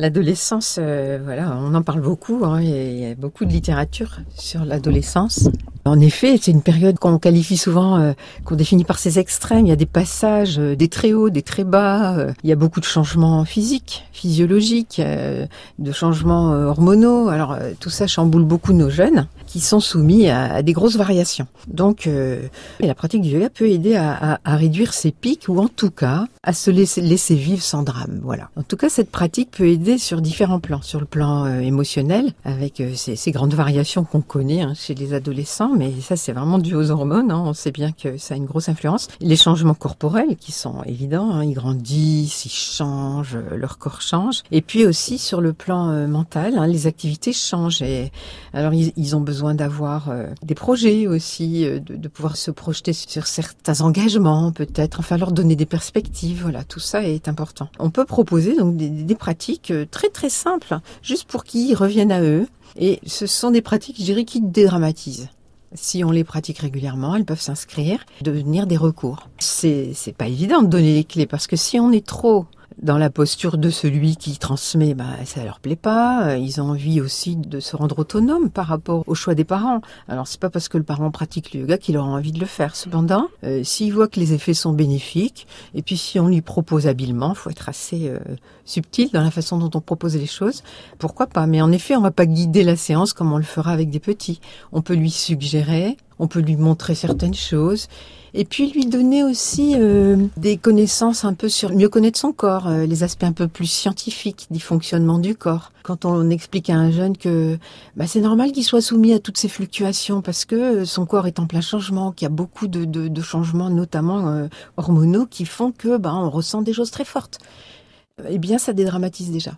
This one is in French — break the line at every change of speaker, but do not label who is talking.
L'adolescence, euh, voilà, on en parle beaucoup. Hein, il y a beaucoup de littérature sur l'adolescence. En effet, c'est une période qu'on qualifie souvent, euh, qu'on définit par ses extrêmes. Il y a des passages, euh, des très hauts, des très bas. il y a beaucoup de changements physiques, physiologiques, de changements hormonaux. Alors tout ça chamboule beaucoup nos jeunes qui sont soumis à, des grosses variations. Donc, la pratique du yoga peut aider à, réduire ces pics ou en tout cas à se laisser, vivre sans drame. Voilà. En tout cas, cette pratique peut aider sur différents plans. Sur le plan euh, émotionnel, avec euh, ces, ces, grandes variations qu'on connaît hein, chez les adolescents, mais ça c'est vraiment dû aux hormones. Hein. On sait bien que ça a une grosse influence. Les changements corporels qui sont évidents, hein. ils grandissent, ils changent, euh, leur corps change. Et puis aussi sur le plan mental, hein, les activités changent. Et alors ils, ont besoin d'avoir des projets aussi, de, de pouvoir se projeter sur certains engagements peut-être, enfin leur donner des perspectives. Voilà, tout ça est important. On peut proposer donc des, des pratiques très très simples, juste pour qu'ils reviennent à eux. Et ce sont des pratiques, je dirais, qui dédramatisent. Si on les pratique régulièrement, elles peuvent s'inscrire, devenir des recours. C'est, pas évident de donner les clés parce que si on est trop dans la posture de celui qui transmet, bah, ça leur plaît pas. Ils ont envie aussi de se rendre autonome par rapport au choix des parents. Alors c'est pas parce que le parent pratique le yoga qu'il aura envie de le faire. Cependant, euh, s'il voit que les effets sont bénéfiques, et puis si on lui propose habilement, faut être assez euh, subtil dans la façon dont on propose les choses. Pourquoi pas? Mais en effet, on va pas guider la séance comme on le fera avec des petits. On peut lui suggérer, on peut lui montrer certaines choses et puis lui donner aussi euh, des connaissances un peu sur mieux connaître son corps, euh, les aspects un peu plus scientifiques du fonctionnement du corps. Quand on explique à un jeune que bah, c'est normal qu'il soit soumis à toutes ces fluctuations parce que son corps est en plein changement, qu'il y a beaucoup de, de, de changements, notamment euh, hormonaux, qui font que bah, on ressent des choses très fortes. Eh bien, ça dédramatise déjà.